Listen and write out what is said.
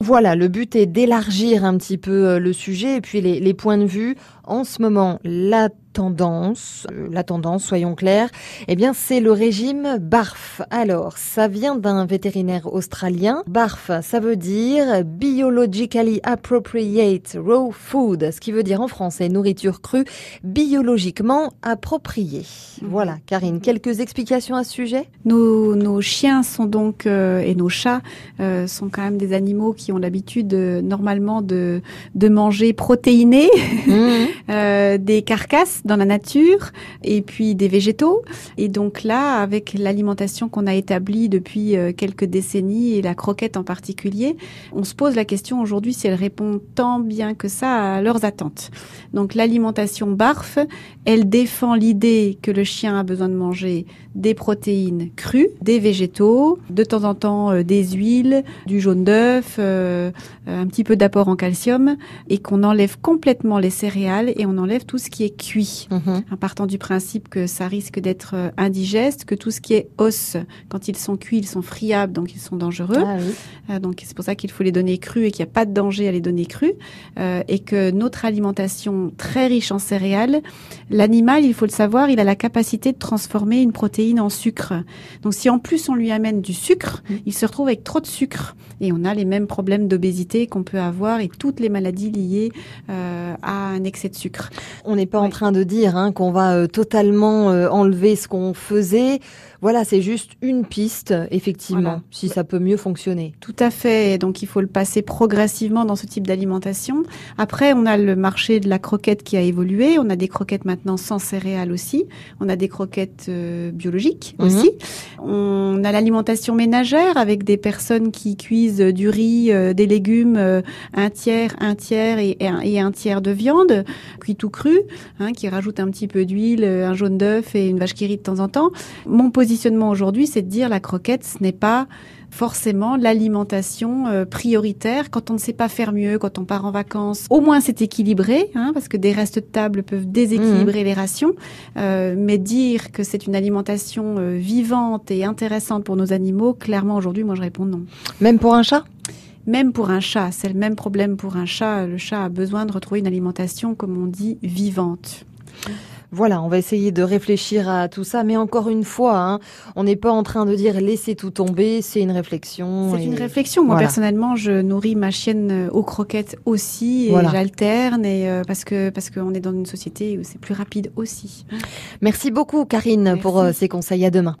Voilà, le but est d'élargir un petit peu euh, le sujet et puis les, les points de vue. En ce moment, la tendance, euh, la tendance, soyons clairs, eh bien, c'est le régime BARF. Alors, ça vient d'un vétérinaire australien. BARF, ça veut dire Biologically Appropriate Raw Food, ce qui veut dire en français nourriture crue biologiquement appropriée. Mhm. Voilà, Karine, quelques explications à ce sujet? Nos, nos chiens sont donc, euh, et nos chats euh, sont quand même des animaux qui ont l'habitude normalement de, de manger protéiné, mmh. des carcasses dans la nature et puis des végétaux. Et donc là, avec l'alimentation qu'on a établie depuis euh, quelques décennies et la croquette en particulier, on se pose la question aujourd'hui si elle répond tant bien que ça à leurs attentes. Donc l'alimentation BARF, elle défend l'idée que le chien a besoin de manger des protéines crues, des végétaux, de temps en temps euh, des huiles, du jaune d'œuf, euh, un petit peu d'apport en calcium, et qu'on enlève complètement les céréales et on enlève tout ce qui est cuit. Mhm. en partant du principe que ça risque d'être euh, indigeste, que tout ce qui est os, quand ils sont cuits, ils sont friables, donc ils sont dangereux. Ah euh, donc c'est pour ça qu'il faut les donner crus et qu'il n'y a pas de danger à les donner crus. Euh, et que notre alimentation très riche en céréales, l'animal, il faut le savoir, il a la capacité de transformer une protéine en sucre. Donc si en plus on lui amène du sucre, mm. il se retrouve avec trop de sucre. Et on a les mêmes problèmes d'obésité qu'on peut avoir et toutes les maladies liées à un excès de sucre. On n'est pas en train de dire hein, qu'on va euh, totalement euh, enlever ce qu'on faisait. Voilà, c'est juste une piste, effectivement, si ça peut mieux fonctionner. Tout à fait. Donc, il faut le passer progressivement dans ce type d'alimentation. Après, on a le marché de la croquette qui a évolué. On a des croquettes maintenant sans céréales aussi. On a des croquettes euh, biologiques mhm. aussi. On a l'alimentation ménagère avec des personnes qui cuisent du riz, des légumes, un tiers, un tiers et, un, tiers de viande, cuit tout cru, hein, qui rajoute un petit peu d'huile, un jaune d'œuf et une vache qui rit de temps en temps. Mon positionnement aujourd'hui, c'est de dire la croquette, ce n'est pas forcément l'alimentation euh, prioritaire quand on ne sait pas faire mieux, quand on part en vacances. Au moins c'est équilibré, hein, parce que des restes de table peuvent déséquilibrer mmh. les rations. Euh, mais dire que c'est une alimentation euh, vivante et intéressante pour nos animaux, clairement aujourd'hui, moi je réponds non. Même pour un chat? Même pour un chat, c'est le même problème pour un chat. Le chat a besoin de retrouver une alimentation, comme on dit, vivante. Voilà, on va essayer de réfléchir à tout ça, mais encore une fois, hein, on n'est pas en train de dire laissez tout tomber, c'est une réflexion. C'est une réflexion. Moi personnellement, je nourris ma chienne euh, aux croquettes aussi, et j'alterne, et euh, parce que parce qu'on est dans une société où c'est plus rapide aussi. Merci beaucoup, Karine, pour euh, ces conseils. À demain.